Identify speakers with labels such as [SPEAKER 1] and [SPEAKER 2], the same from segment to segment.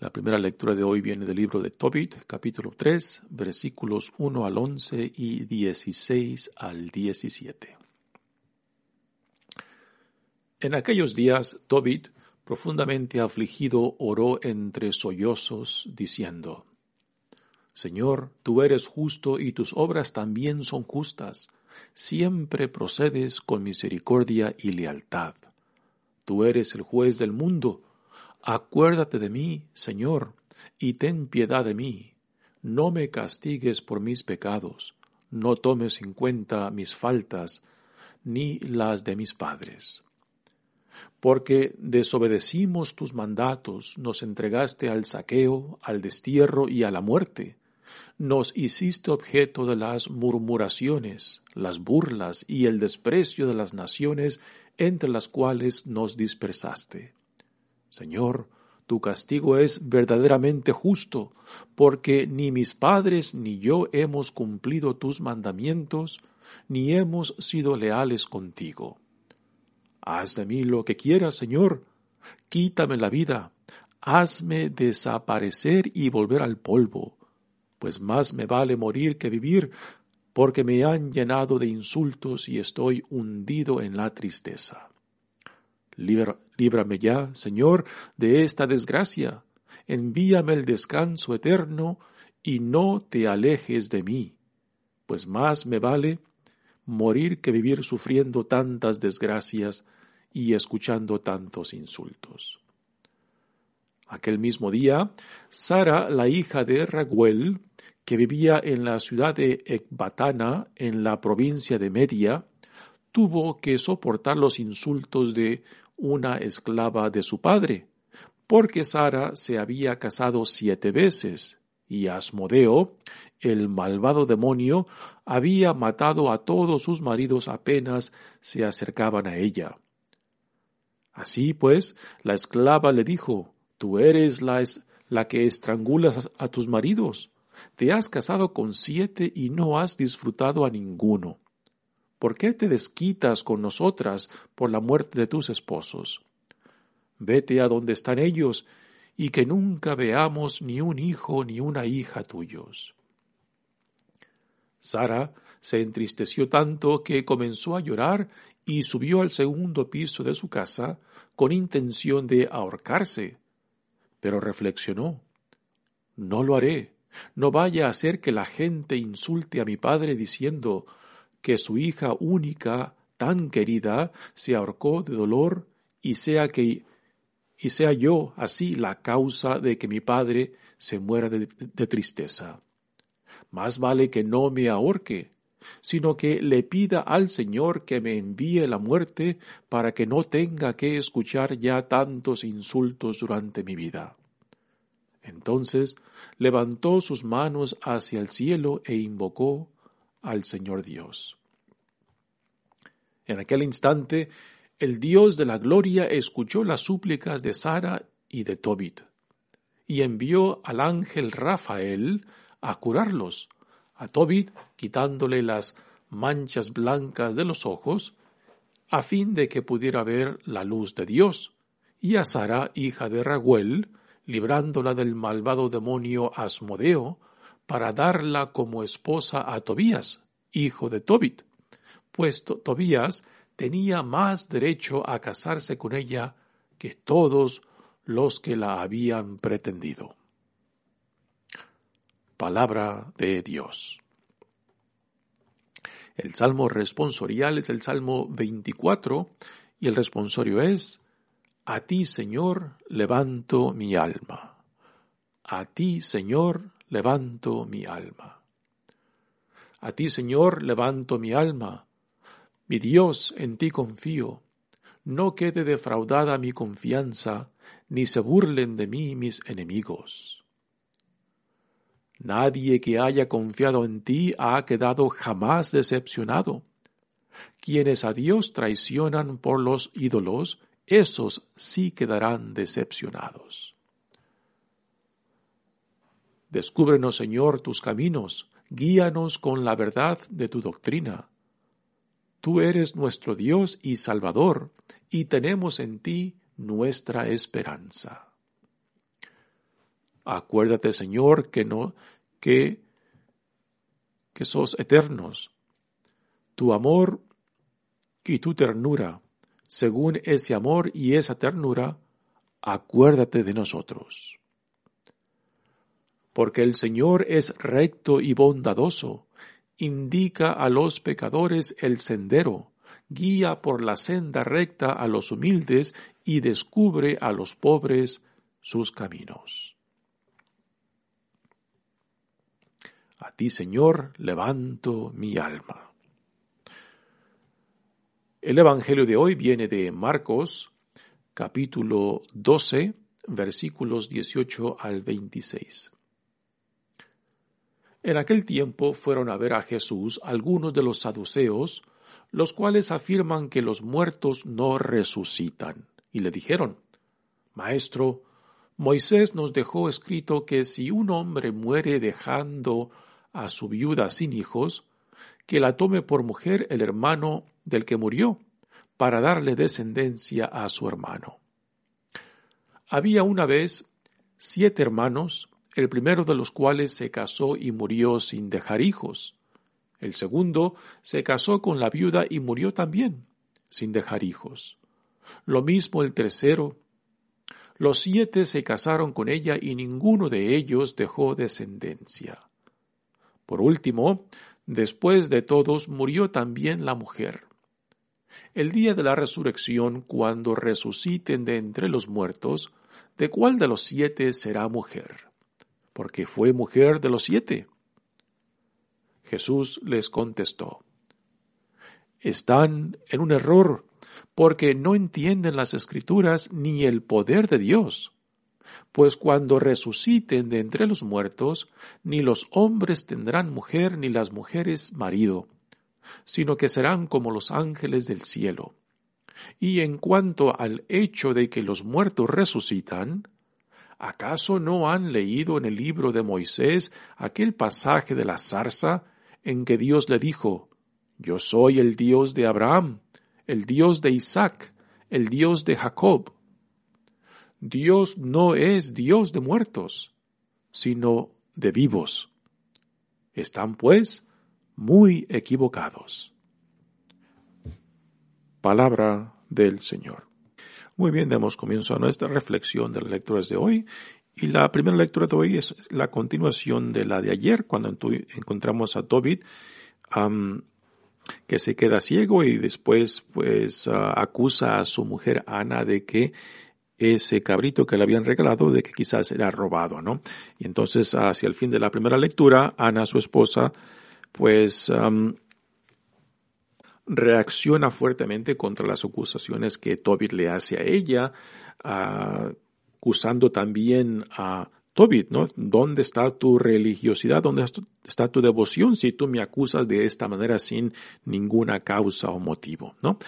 [SPEAKER 1] La primera lectura de hoy viene del libro de Tobit, capítulo 3, versículos 1 al 11 y 16 al 17. En aquellos días, Tobit, profundamente afligido, oró entre sollozos, diciendo, Señor, tú eres justo y tus obras también son justas. Siempre procedes con misericordia y lealtad. Tú eres el juez del mundo Acuérdate de mí, Señor, y ten piedad de mí. No me castigues por mis pecados, no tomes en cuenta mis faltas, ni las de mis padres. Porque desobedecimos tus mandatos, nos entregaste al saqueo, al destierro y a la muerte. Nos hiciste objeto de las murmuraciones, las burlas y el desprecio de las naciones entre las cuales nos dispersaste. Señor, tu castigo es verdaderamente justo, porque ni mis padres ni yo hemos cumplido tus mandamientos, ni hemos sido leales contigo. Haz de mí lo que quieras, Señor, quítame la vida, hazme desaparecer y volver al polvo, pues más me vale morir que vivir, porque me han llenado de insultos y estoy hundido en la tristeza líbrame ya, Señor, de esta desgracia. Envíame el descanso eterno y no te alejes de mí, pues más me vale morir que vivir sufriendo tantas desgracias y escuchando tantos insultos. Aquel mismo día, Sara, la hija de Raguel, que vivía en la ciudad de Ecbatana, en la provincia de Media, tuvo que soportar los insultos de una esclava de su padre, porque Sara se había casado siete veces, y Asmodeo, el malvado demonio, había matado a todos sus maridos apenas se acercaban a ella. Así pues, la esclava le dijo, Tú eres la, que estrangulas a tus maridos. Te has casado con siete y no has disfrutado a ninguno. ¿Por qué te desquitas con nosotras por la muerte de tus esposos? Vete a donde están ellos, y que nunca veamos ni un hijo ni una hija tuyos. Sara se entristeció tanto que comenzó a llorar y subió al segundo piso de su casa con intención de ahorcarse. Pero reflexionó, no lo haré, no vaya a ser que la gente insulte a mi padre diciendo que su hija única, tan querida, se ahorcó de dolor y sea que y sea yo así la causa de que mi padre se muera de, de tristeza. Más vale que no me ahorque, sino que le pida al Señor que me envíe la muerte para que no tenga que escuchar ya tantos insultos durante mi vida. Entonces levantó sus manos hacia el cielo e invocó al Señor Dios. En aquel instante, el Dios de la gloria escuchó las súplicas de Sara y de Tobit, y envió al ángel Rafael a curarlos, a Tobit quitándole las manchas blancas de los ojos, a fin de que pudiera ver la luz de Dios, y a Sara, hija de Raguel, librándola del malvado demonio Asmodeo, para darla como esposa a Tobías, hijo de Tobit, pues Tobías tenía más derecho a casarse con ella que todos los que la habían pretendido. Palabra de Dios. El salmo responsorial es el salmo 24 y el responsorio es, A ti, Señor, levanto mi alma. A ti, Señor, levanto mi alma. A ti, Señor, levanto mi alma. Mi Dios, en ti confío. No quede defraudada mi confianza, ni se burlen de mí mis enemigos. Nadie que haya confiado en ti ha quedado jamás decepcionado. Quienes a Dios traicionan por los ídolos, esos sí quedarán decepcionados. Descúbrenos, Señor, tus caminos, guíanos con la verdad de tu doctrina. Tú eres nuestro Dios y Salvador, y tenemos en ti nuestra esperanza. Acuérdate, Señor, que no que que sos eternos. Tu amor y tu ternura, según ese amor y esa ternura, acuérdate de nosotros. Porque el Señor es recto y bondadoso, indica a los pecadores el sendero, guía por la senda recta a los humildes y descubre a los pobres sus caminos. A ti, Señor, levanto mi alma. El Evangelio de hoy viene de Marcos, capítulo 12, versículos 18 al 26. En aquel tiempo fueron a ver a Jesús algunos de los saduceos, los cuales afirman que los muertos no resucitan, y le dijeron, Maestro, Moisés nos dejó escrito que si un hombre muere dejando a su viuda sin hijos, que la tome por mujer el hermano del que murió, para darle descendencia a su hermano. Había una vez siete hermanos, el primero de los cuales se casó y murió sin dejar hijos. El segundo se casó con la viuda y murió también, sin dejar hijos. Lo mismo el tercero. Los siete se casaron con ella y ninguno de ellos dejó descendencia. Por último, después de todos murió también la mujer. El día de la resurrección, cuando resuciten de entre los muertos, ¿de cuál de los siete será mujer? Porque fue mujer de los siete. Jesús les contestó, están en un error porque no entienden las escrituras ni el poder de Dios. Pues cuando resuciten de entre los muertos, ni los hombres tendrán mujer ni las mujeres marido, sino que serán como los ángeles del cielo. Y en cuanto al hecho de que los muertos resucitan, ¿acaso no han leído en el libro de Moisés aquel pasaje de la zarza en que Dios le dijo, Yo soy el Dios de Abraham, el Dios de Isaac, el Dios de Jacob. Dios no es Dios de muertos, sino de vivos. Están, pues, muy equivocados. Palabra del Señor. Muy bien, damos comienzo a nuestra reflexión de las lecturas de hoy y la primera lectura de hoy es la continuación de la de ayer, cuando encontramos a Tobit, que se queda ciego y después pues ah, acusa a su mujer Ana de que ese cabrito que le habían regalado de que quizás era robado, ¿no? Y entonces hacia el fin de la primera lectura, Ana, su esposa, pues reacciona fuertemente contra las acusaciones que Tobit le hace a ella, uh, acusando también a Tobit, ¿no? ¿Dónde está tu religiosidad? ¿Dónde está tu devoción si tú me acusas de esta manera sin ninguna causa o motivo, ¿no?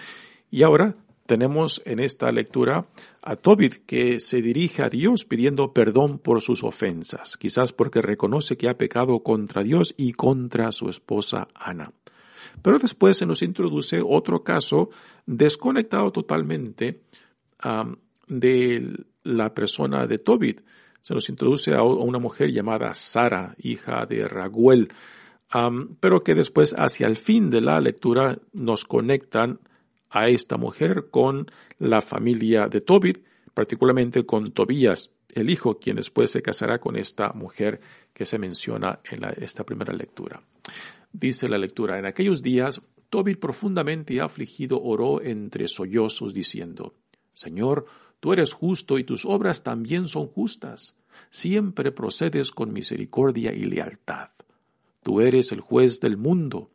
[SPEAKER 1] Y ahora tenemos en esta lectura a Tobit que se dirige a Dios pidiendo perdón por sus ofensas, quizás porque reconoce que ha pecado contra Dios y contra su esposa Ana. Pero después se nos introduce otro caso desconectado totalmente de la persona de Tobit. Se nos introduce a una mujer llamada Sara, hija de Raguel, pero que después, hacia el fin de la lectura, nos conectan a esta mujer con la familia de Tobit, particularmente con Tobías, el hijo, quien después se casará con esta mujer que se menciona en esta primera lectura. Dice la lectura, en aquellos días, Tobit profundamente afligido oró entre sollozos diciendo, Señor, tú eres justo y tus obras también son justas. Siempre procedes con misericordia y lealtad. Tú eres el juez del mundo.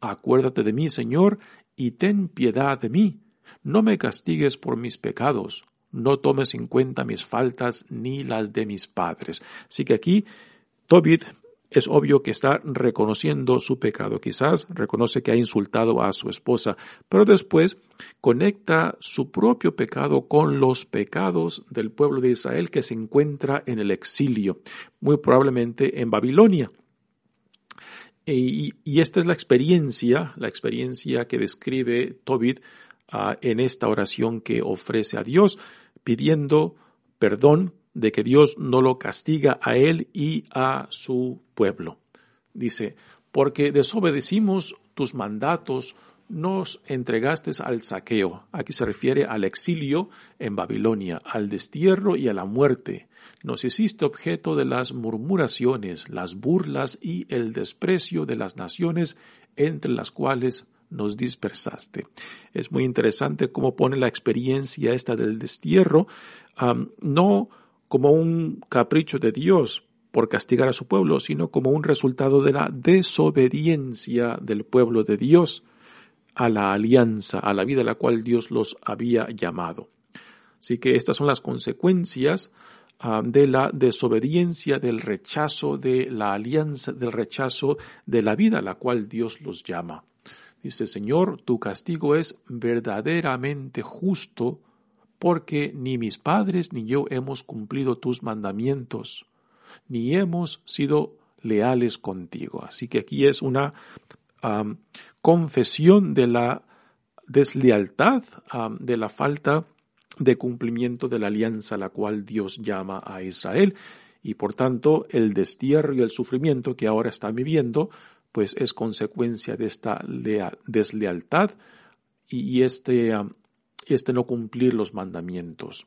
[SPEAKER 1] Acuérdate de mí, Señor, y ten piedad de mí. No me castigues por mis pecados, no tomes en cuenta mis faltas ni las de mis padres. Así que aquí Tobit es obvio que está reconociendo su pecado. Quizás reconoce que ha insultado a su esposa, pero después conecta su propio pecado con los pecados del pueblo de Israel que se encuentra en el exilio, muy probablemente en Babilonia. Y, esta es la experiencia, la experiencia que describe Tobit ah, en esta oración que ofrece a Dios, pidiendo perdón de que Dios no lo castiga a él y a su pueblo. Dice, porque desobedecimos tus mandatos, nos entregaste al saqueo. Aquí se refiere al exilio en Babilonia, al destierro y a la muerte. Nos hiciste objeto de las murmuraciones, las burlas y el desprecio de las naciones entre las cuales nos dispersaste. Es muy interesante cómo pone la experiencia esta del destierro, no como un capricho de Dios por castigar a su pueblo, sino como un resultado de la desobediencia del pueblo de Dios a la alianza, a la vida a la cual Dios los había llamado. Así que estas son las consecuencias ah, de la desobediencia, del rechazo de la alianza, del rechazo de la vida a la cual Dios los llama. Dice, Señor, tu castigo es verdaderamente justo porque ni mis padres ni yo hemos cumplido tus mandamientos, ni hemos sido leales contigo. Así que aquí es una confesión de la deslealtad, de la falta de cumplimiento de la alianza a la cual Dios llama a Israel. Y por tanto, el destierro y el sufrimiento que ahora está viviendo, pues es consecuencia de esta deslealtad y este este no cumplir los mandamientos.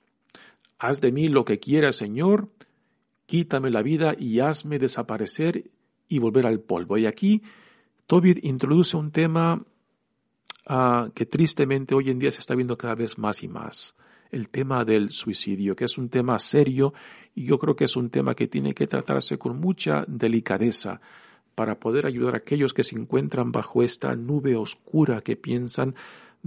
[SPEAKER 1] Haz de mí lo que quieras, Señor, quítame la vida y hazme desaparecer y volver al polvo. Y aquí Tobit introduce un tema ah, que tristemente hoy en día se está viendo cada vez más y más, el tema del suicidio, que es un tema serio y yo creo que es un tema que tiene que tratarse con mucha delicadeza para poder ayudar a aquellos que se encuentran bajo esta nube oscura que piensan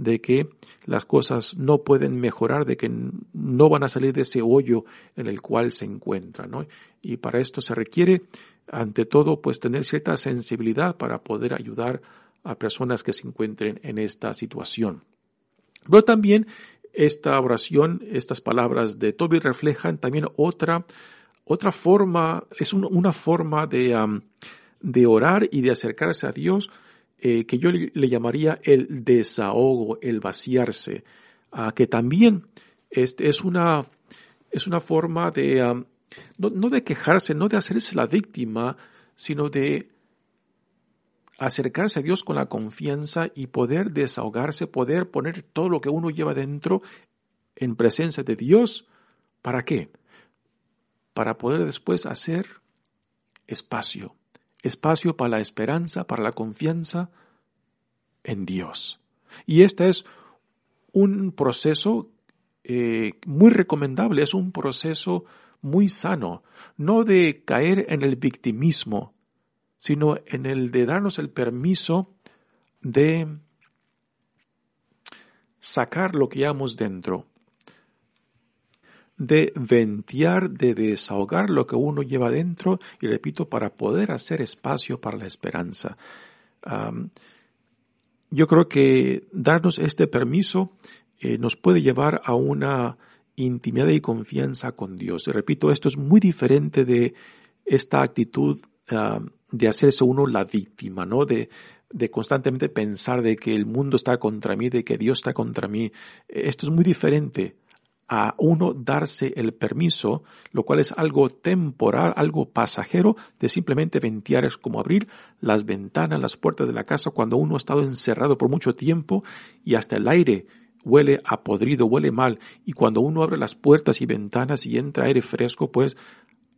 [SPEAKER 1] de que las cosas no pueden mejorar, de que no van a salir de ese hoyo en el cual se encuentran, ¿no? Y para esto se requiere, ante todo, pues tener cierta sensibilidad para poder ayudar a personas que se encuentren en esta situación. Pero también esta oración, estas palabras de Toby reflejan también otra, otra forma, es una forma de, de orar y de acercarse a Dios eh, que yo le, llamaría el desahogo, el vaciarse, que también es, es, una, es una forma de, no de quejarse, no de hacerse la víctima, sino de acercarse a Dios con la confianza y poder desahogarse, poder poner todo lo que uno lleva dentro en presencia de Dios. ¿Para qué? Para poder después hacer espacio espacio para la esperanza, para la confianza en Dios. Y este es un proceso eh, muy recomendable, es un proceso muy sano, no de caer en el victimismo, sino en el de darnos el permiso de sacar lo que llevamos dentro, de ventear, de desahogar lo que uno lleva dentro, y repito, para poder hacer espacio para la esperanza. yo creo que darnos este permiso eh, nos puede llevar a una intimidad y confianza con Dios. Y repito, esto es muy diferente de esta actitud de hacerse uno la víctima, ¿no? De, de constantemente pensar de que el mundo está contra mí, de que Dios está contra mí. Esto es muy diferente a uno darse el permiso, lo cual es algo temporal, algo pasajero, de simplemente ventear, es como abrir las ventanas, las puertas de la casa cuando uno ha estado encerrado por mucho tiempo y hasta el aire huele a podrido, huele mal, y cuando uno abre las puertas y ventanas y entra aire fresco, pues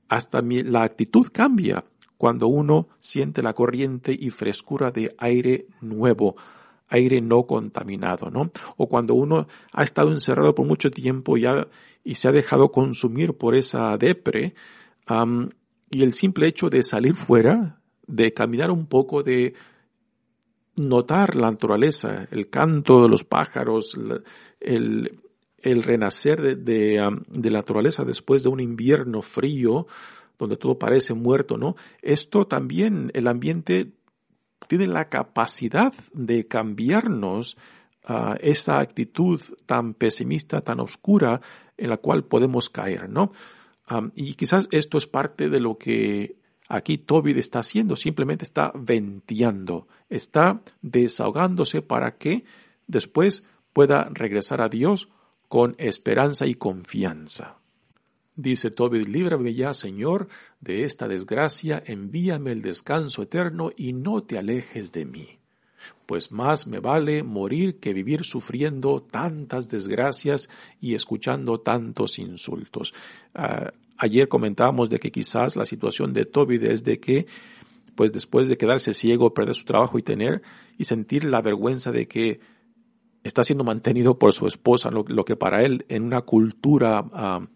[SPEAKER 1] hasta la actitud cambia cuando uno siente la corriente y frescura de aire nuevo, aire no contaminado, ¿no? O cuando uno ha estado encerrado por mucho tiempo y, y se ha dejado consumir por esa depre, y el simple hecho de salir fuera, de caminar un poco, de notar la naturaleza, el canto de los pájaros, el, el renacer de, de, de, la naturaleza después de un invierno frío, donde todo parece muerto, ¿no? Esto también, el ambiente tiene la capacidad de cambiarnos uh, esa actitud tan pesimista, tan oscura en la cual podemos caer, ¿no? y quizás esto es parte de lo que aquí Tobit está haciendo, simplemente está venteando, está desahogándose para que después pueda regresar a Dios con esperanza y confianza. Dice Tobit, líbrame ya, Señor, de esta desgracia, envíame el descanso eterno y no te alejes de mí. Pues más me vale morir que vivir sufriendo tantas desgracias y escuchando tantos insultos. Ah, ayer comentábamos de que quizás la situación de Tobit es de que, pues después de quedarse ciego, perder su trabajo y tener y sentir la vergüenza de que está siendo mantenido por su esposa, lo, que para él en una cultura ah,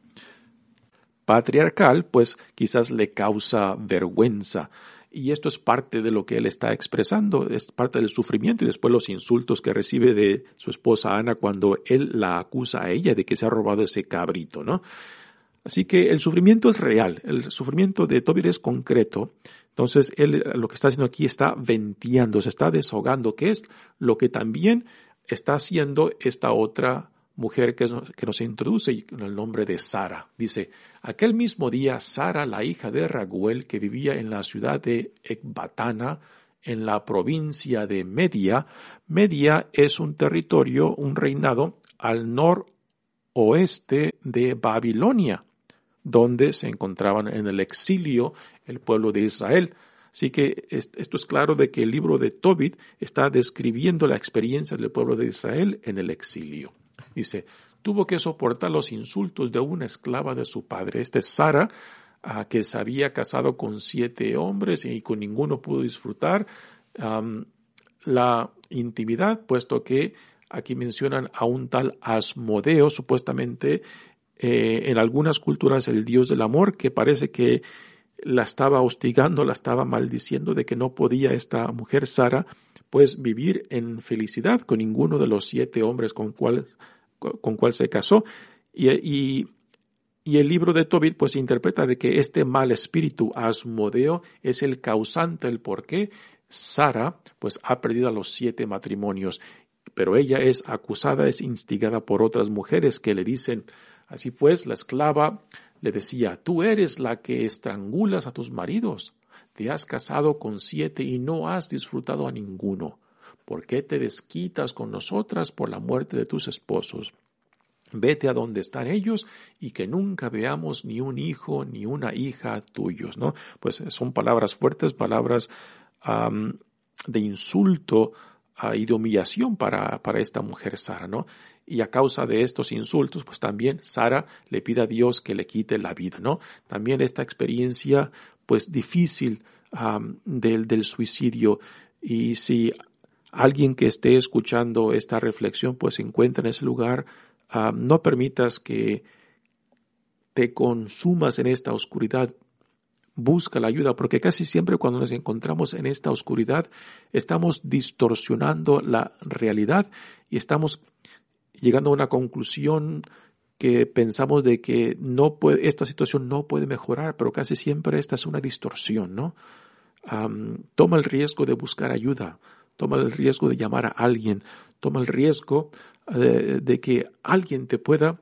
[SPEAKER 1] patriarcal, pues quizás le causa vergüenza. Y esto es parte de lo que él está expresando, es parte del sufrimiento y después los insultos que recibe de su esposa Ana cuando él la acusa a ella de que se ha robado ese cabrito, ¿no? Así que el sufrimiento es real, el sufrimiento de Tobit es concreto. Entonces, él lo que está haciendo aquí está venteando, se está desahogando, que es lo que también está haciendo esta otra mujer que, que nos introduce con el nombre de Sara. Dice, aquel mismo día Sara, la hija de Raguel, que vivía en la ciudad de Ecbatana, en la provincia de Media. Media es un territorio, un reinado al noroeste de Babilonia, donde se encontraban en el exilio el pueblo de Israel. Así que esto es claro de que el libro de Tobit está describiendo la experiencia del pueblo de Israel en el exilio. Dice, tuvo que soportar los insultos de una esclava de su padre. Esta es Sara, que se había casado con siete hombres y con ninguno pudo disfrutar la intimidad, puesto que aquí mencionan a un tal Asmodeo, supuestamente eh, en algunas culturas el dios del amor, que parece que la estaba hostigando, la estaba maldiciendo de que no podía esta mujer Sara pues vivir en felicidad con ninguno de los siete hombres con cuales con cual se casó. Y, el libro de Tobit pues interpreta de que este mal espíritu Asmodeo es el causante, el por qué Sara pues ha perdido a los siete matrimonios. Pero ella es acusada, es instigada por otras mujeres que le dicen, así pues la esclava le decía, tú eres la que estrangulas a tus maridos, te has casado con siete y no has disfrutado a ninguno. ¿Por qué te desquitas con nosotras por la muerte de tus esposos? Vete a donde están ellos y que nunca veamos ni un hijo ni una hija tuyos, ¿no? Pues son palabras fuertes, palabras de insulto y de humillación para, para esta mujer Sara, ¿no? Y a causa de estos insultos, pues también Sara le pide a Dios que le quite la vida, ¿no? También esta experiencia, pues difícil del, del suicidio. Y si alguien que esté escuchando esta reflexión pues se encuentra en ese lugar, ah, no permitas que te consumas en esta oscuridad. Busca la ayuda, porque casi siempre cuando nos encontramos en esta oscuridad estamos distorsionando la realidad y estamos llegando a una conclusión que pensamos de que no puede, esta situación no puede mejorar, pero casi siempre esta es una distorsión, ¿no? toma el riesgo de buscar ayuda, toma el riesgo de llamar a alguien, toma el riesgo de, de que alguien te pueda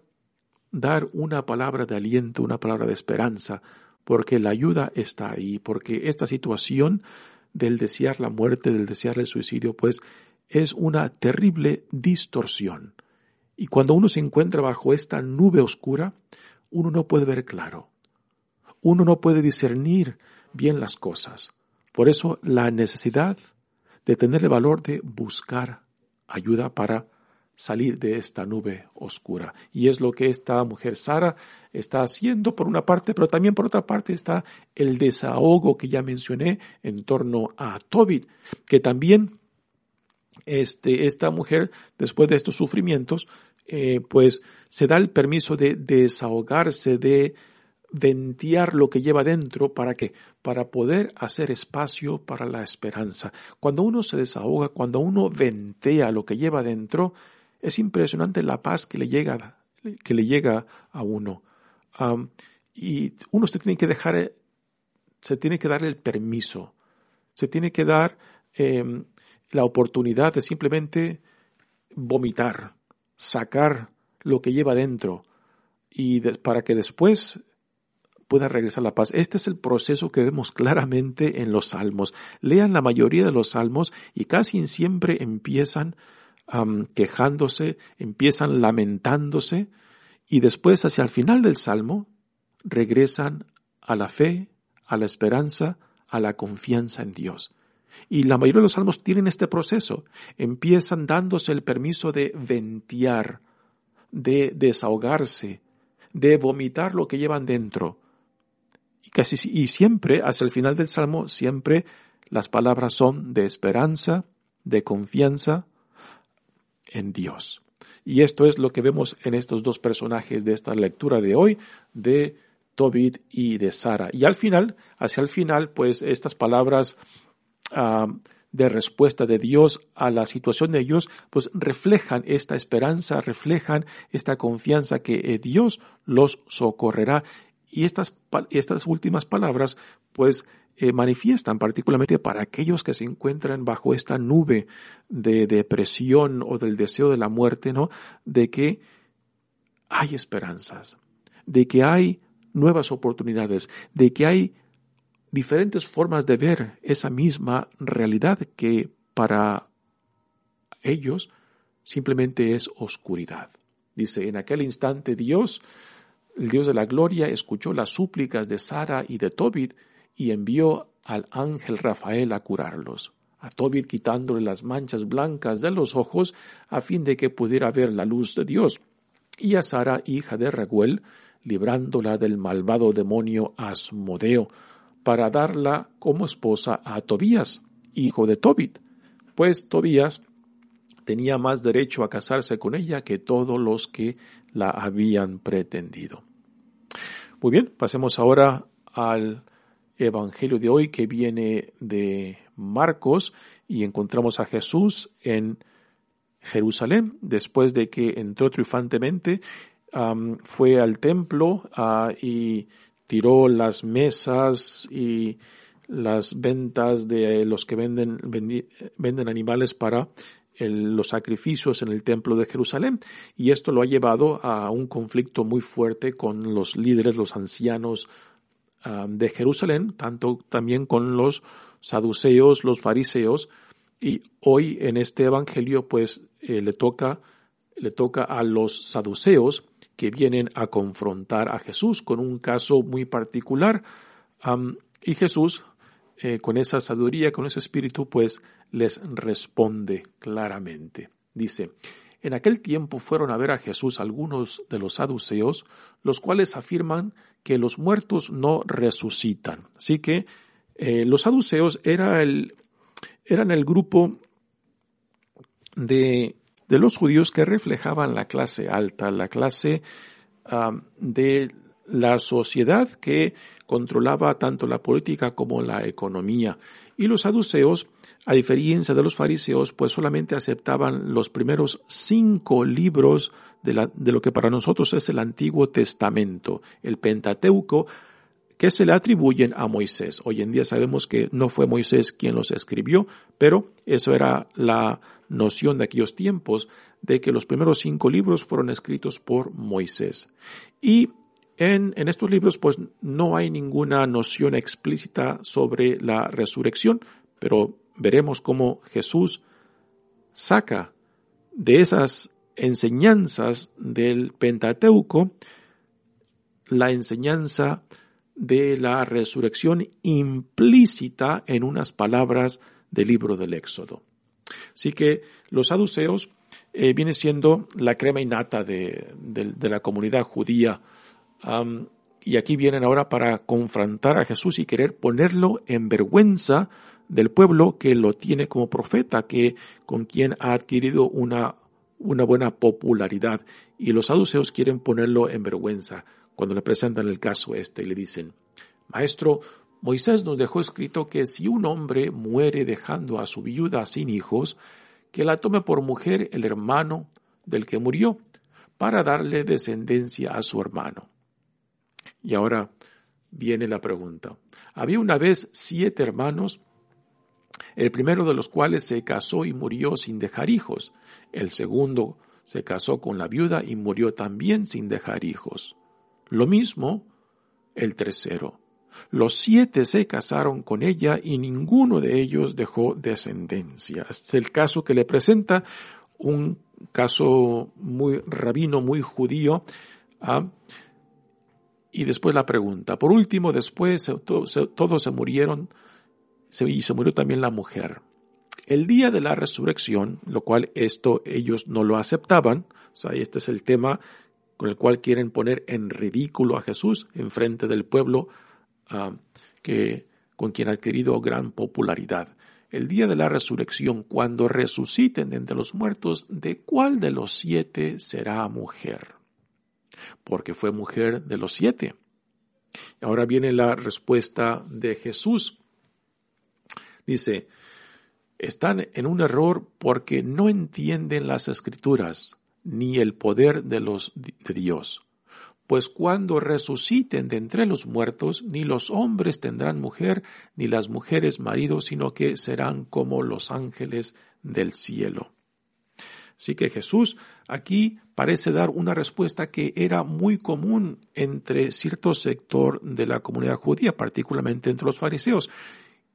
[SPEAKER 1] dar una palabra de aliento, una palabra de esperanza, porque la ayuda está ahí, porque esta situación del desear la muerte, del desear el suicidio, pues es una terrible distorsión. Y cuando uno se encuentra bajo esta nube oscura, uno no puede ver claro. Uno no puede discernir bien las cosas. Por eso la necesidad de tener el valor de buscar ayuda para salir de esta nube oscura. Y es lo que esta mujer Sara está haciendo por una parte, pero también por otra parte está el desahogo que ya mencioné en torno a Tobit, que también este, esta mujer, después de estos sufrimientos, eh, pues se da el permiso de desahogarse, de ventear lo que lleva dentro para que para poder hacer espacio para la esperanza. Cuando uno se desahoga, cuando uno ventea lo que lleva dentro, es impresionante la paz que le llega, que le llega a uno. y uno se tiene que dejar, se tiene que dar el permiso, se tiene que dar em, la oportunidad de simplemente vomitar, sacar lo que lleva dentro y para que después pueda regresar la paz. Este es el proceso que vemos claramente en los salmos. Lean la mayoría de los salmos y casi siempre empiezan quejándose, empiezan lamentándose y después hacia el final del salmo regresan a la fe, a la esperanza, a la confianza en Dios. Y la mayoría de los salmos tienen este proceso. Empiezan dándose el permiso de ventear, de desahogarse, de vomitar lo que llevan dentro. Y siempre, hacia el final del salmo, siempre las palabras son de esperanza, de confianza, en Dios. Y esto es lo que vemos en estos dos personajes de esta lectura de hoy, de Tobit y de Sara. Y al final, hacia el final, pues estas palabras ah, de respuesta de Dios a la situación de ellos, pues reflejan esta esperanza, reflejan esta confianza que eh, Dios los socorrerá. Y estas, estas últimas palabras, pues eh, manifiestan particularmente para aquellos que se encuentran bajo esta nube de depresión o del deseo de la muerte, ¿no? De que hay esperanzas, de que hay nuevas oportunidades, de que hay diferentes formas de ver esa misma realidad que para ellos simplemente es oscuridad. Dice, en aquel instante Dios, el Dios de la gloria, escuchó las súplicas de Sara y de Tobit y envió al ángel Rafael a curarlos, a Tobit quitándole las manchas blancas de los ojos a fin de que pudiera ver la luz de Dios, y a Sara, hija de Raguel, librándola del malvado demonio Asmodeo, para darla como esposa a Tobías, hijo de Tobit, pues Tobías tenía más derecho a casarse con ella que todos los que la habían pretendido. Muy bien, pasemos ahora al Evangelio de hoy que viene de Marcos y encontramos a Jesús en Jerusalén después de que entró triunfantemente, fue al templo ah, y tiró las mesas y las ventas de los que venden, venden animales para los sacrificios en el templo de Jerusalén. Y esto lo ha llevado a un conflicto muy fuerte con los líderes, los ancianos de Jerusalén, tanto también con los saduceos, los fariseos, y hoy en este evangelio pues eh, le toca le toca a los saduceos que vienen a confrontar a Jesús con un caso muy particular. Y Jesús eh, con esa sabiduría, con ese espíritu pues les responde claramente. Dice, en aquel tiempo fueron a ver a Jesús algunos de los saduceos, los cuales afirman que los muertos no resucitan. Así que eh, los saduceos era el, eran el grupo de, de, los judíos que reflejaban la clase alta, la clase de la sociedad que controlaba tanto la política como la economía. Y los saduceos, a diferencia de los fariseos, pues solamente aceptaban los primeros cinco libros de, lo que para nosotros es el Antiguo Testamento, el Pentateuco, que se le atribuyen a Moisés. Hoy en día sabemos que no fue Moisés quien los escribió, pero eso era la noción de aquellos tiempos, de que los primeros cinco libros fueron escritos por Moisés. Y en, estos libros pues no hay ninguna noción explícita sobre la resurrección, pero veremos cómo Jesús saca de esas enseñanzas del Pentateuco, la enseñanza de la resurrección implícita en unas palabras del libro del Éxodo. Así que los saduceos eh, viene siendo la crema innata de, la comunidad judía. Y aquí vienen ahora para confrontar a Jesús y querer ponerlo en vergüenza del pueblo que lo tiene como profeta, que con quien ha adquirido una, una buena popularidad. Y los saduceos quieren ponerlo en vergüenza cuando le presentan el caso este y le dicen, Maestro, Moisés nos dejó escrito que si un hombre muere dejando a su viuda sin hijos, que la tome por mujer el hermano del que murió, para darle descendencia a su hermano. Y ahora viene la pregunta. Había una vez siete hermanos, el primero de los cuales se casó y murió sin dejar hijos, el segundo se casó con la viuda y murió también sin dejar hijos. Lo mismo el tercero. Los siete se casaron con ella y ninguno de ellos dejó descendencia. Es el caso que le presenta un caso muy rabino, muy judío. Y después la pregunta. Por último, después todos se murieron y se murió también la mujer. El día de la resurrección, lo cual esto ellos no lo aceptaban, o sea, este es el tema con el cual quieren poner en ridículo a Jesús en frente del pueblo que, con quien ha adquirido gran popularidad. El día de la resurrección, cuando resuciten entre los muertos, ¿de cuál de los siete será mujer? Porque fue mujer de los siete. Ahora viene la respuesta de Jesús. Dice, están en un error porque no entienden las escrituras ni el poder de los de Dios pues cuando resuciten de entre los muertos, ni los hombres tendrán mujer, ni las mujeres marido, sino que serán como los ángeles del cielo. Así que Jesús aquí parece dar una respuesta que era muy común entre cierto sector de la comunidad judía, particularmente entre los fariseos.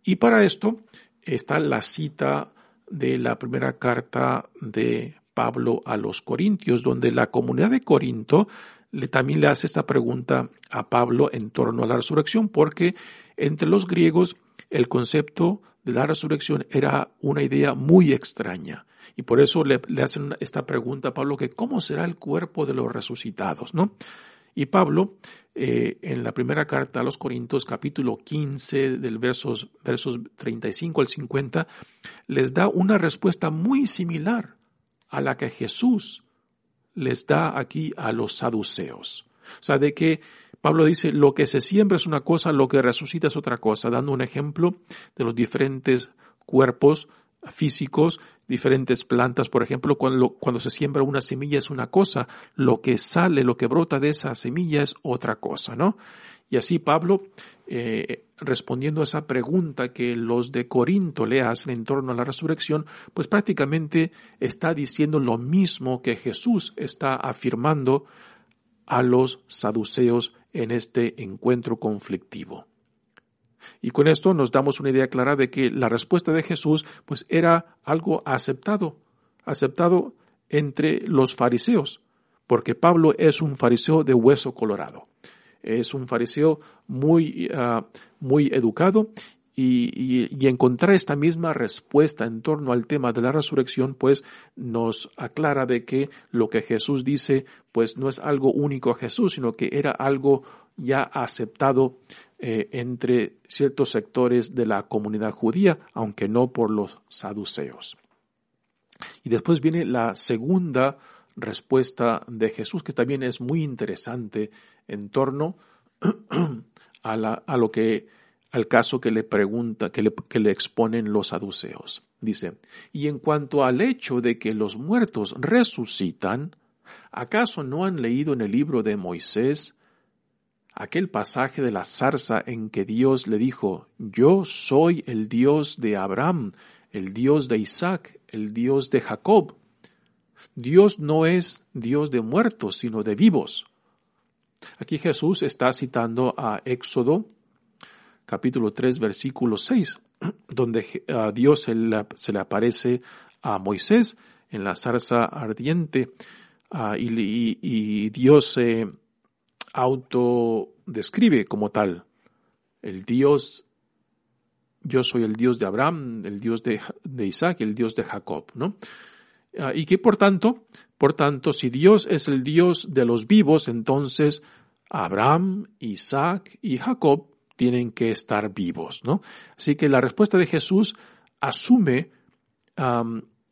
[SPEAKER 1] Y para esto está la cita de la primera carta de Pablo a los Corintios, donde la comunidad de Corinto le, también le hace esta pregunta a Pablo en torno a la resurrección, porque entre los griegos el concepto de la resurrección era una idea muy extraña. Y por eso le, hacen esta pregunta a Pablo, que ¿cómo será el cuerpo de los resucitados? ¿no? Y Pablo, eh, en la primera carta a los Corintios, capítulo 15, del versos, versos 35 al 50, les da una respuesta muy similar a la que Jesús les da aquí a los saduceos. O sea, de que Pablo dice, lo que se siembra es una cosa, lo que resucita es otra cosa, dando un ejemplo de los diferentes cuerpos físicos, diferentes plantas, por ejemplo, cuando, cuando se siembra una semilla es una cosa, lo que sale, lo que brota de esa semilla es otra cosa, ¿no? Y así Pablo, eh, respondiendo a esa pregunta que los de Corinto le hacen en torno a la resurrección, pues prácticamente está diciendo lo mismo que Jesús está afirmando a los saduceos en este encuentro conflictivo. Y con esto nos damos una idea clara de que la respuesta de Jesús pues era algo aceptado, aceptado entre los fariseos, porque Pablo es un fariseo de hueso colorado. Es un fariseo muy, ah, muy educado y, y, encontrar esta misma respuesta en torno al tema de la resurrección, pues nos aclara de que lo que Jesús dice, pues no es algo único a Jesús, sino que era algo ya aceptado eh, entre ciertos sectores de la comunidad judía, aunque no por los saduceos. Y después viene la segunda respuesta de Jesús, que también es muy interesante en torno a, lo que, al caso que le pregunta, que le exponen los saduceos. Dice, y en cuanto al hecho de que los muertos resucitan, ¿acaso no han leído en el libro de Moisés aquel pasaje de la zarza en que Dios le dijo, yo soy el Dios de Abraham, el Dios de Isaac, el Dios de Jacob? Dios no es Dios de muertos, sino de vivos. Aquí Jesús está citando a Éxodo capítulo 3 versículo 6, donde ah, Dios se le, aparece a Moisés en la zarza ardiente ah, y, Dios se autodescribe como tal. El Dios, yo soy el Dios de Abraham, el Dios de, Isaac, el Dios de Jacob, ¿no? Ah, y que por tanto, por tanto, si Dios es el Dios de los vivos, entonces Abraham, Isaac y Jacob tienen que estar vivos, ¿no? Así que la respuesta de Jesús asume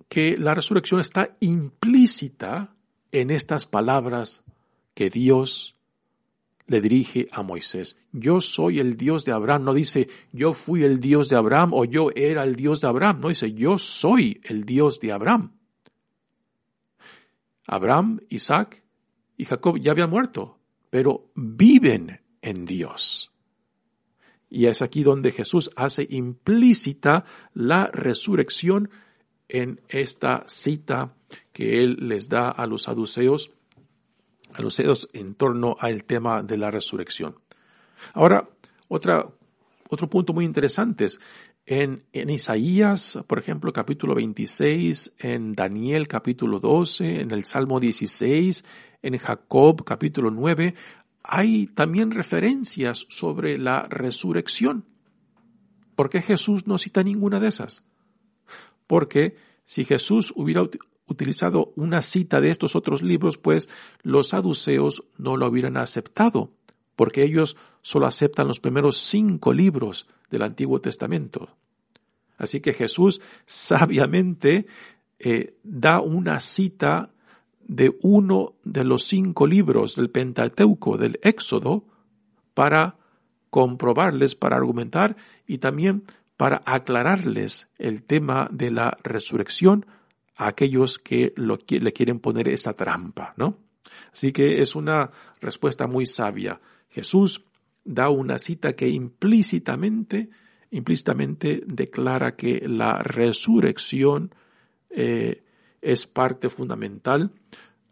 [SPEAKER 1] que la resurrección está implícita en estas palabras que Dios le dirige a Moisés. Yo soy el Dios de Abraham. No dice yo fui el Dios de Abraham o yo era el Dios de Abraham. No dice yo soy el Dios de Abraham. Abraham, Isaac y Jacob ya habían muerto, pero viven en Dios. Y es aquí donde Jesús hace implícita la resurrección en esta cita que él les da a los saduceos, a los saduceos en torno al tema de la resurrección. Ahora, otra, otro punto muy interesante es en, en, Isaías, por ejemplo, capítulo 26, en Daniel capítulo 12, en el Salmo 16, en Jacob capítulo 9, hay también referencias sobre la resurrección. ¿Por qué Jesús no cita ninguna de esas? Porque si Jesús hubiera utilizado una cita de estos otros libros, pues los saduceos no lo hubieran aceptado, porque ellos solo aceptan los primeros cinco libros del Antiguo Testamento. Así que Jesús sabiamente eh, da una cita de uno de los cinco libros del Pentateuco, del Éxodo, para comprobarles, para argumentar y también para aclararles el tema de la resurrección a aquellos que lo, le quieren poner esa trampa, ¿no? Así que es una respuesta muy sabia. Jesús da una cita que implícitamente, implícitamente declara que la resurrección eh, es parte fundamental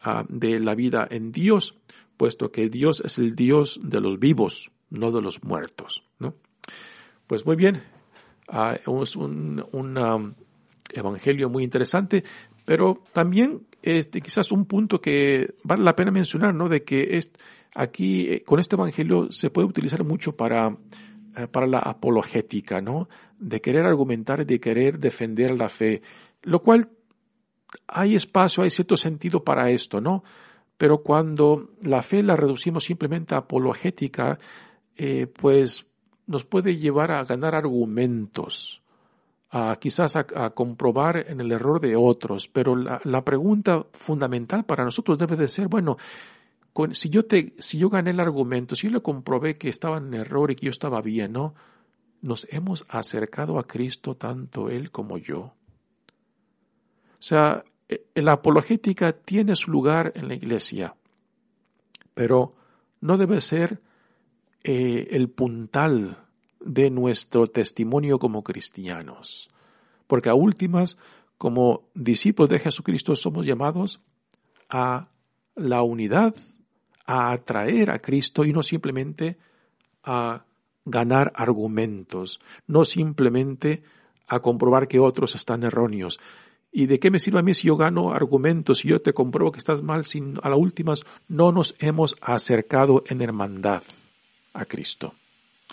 [SPEAKER 1] ah, de la vida en Dios, puesto que Dios es el Dios de los vivos, no de los muertos. ¿no? Pues muy bien, ah, es un, um, evangelio muy interesante, pero también este, quizás un punto que vale la pena mencionar, ¿no? De que es, aquí eh, con este evangelio se puede utilizar mucho para, eh, para la apologética, ¿no? De querer argumentar, de querer defender la fe, lo cual hay espacio, hay cierto sentido para esto, ¿no? Pero cuando la fe la reducimos simplemente a apologética, eh, pues nos puede llevar a ganar argumentos, quizás a, comprobar en el error de otros. Pero la, pregunta fundamental para nosotros debe de ser, bueno, si yo te, si yo gané el argumento, si yo le comprobé que estaba en error y que yo estaba bien, ¿no? Nos hemos acercado a Cristo tanto Él como yo. O sea, eh, la apologética tiene su lugar en la iglesia, pero no debe ser eh, el puntal de nuestro testimonio como cristianos, porque a últimas, como discípulos de Jesucristo, somos llamados a la unidad, a atraer a Cristo y no simplemente a ganar argumentos, no simplemente a comprobar que otros están erróneos, ¿Y de qué me sirve a mí si yo gano argumentos, y yo te compruebo que estás mal, si a las últimas no nos hemos acercado en hermandad a Cristo?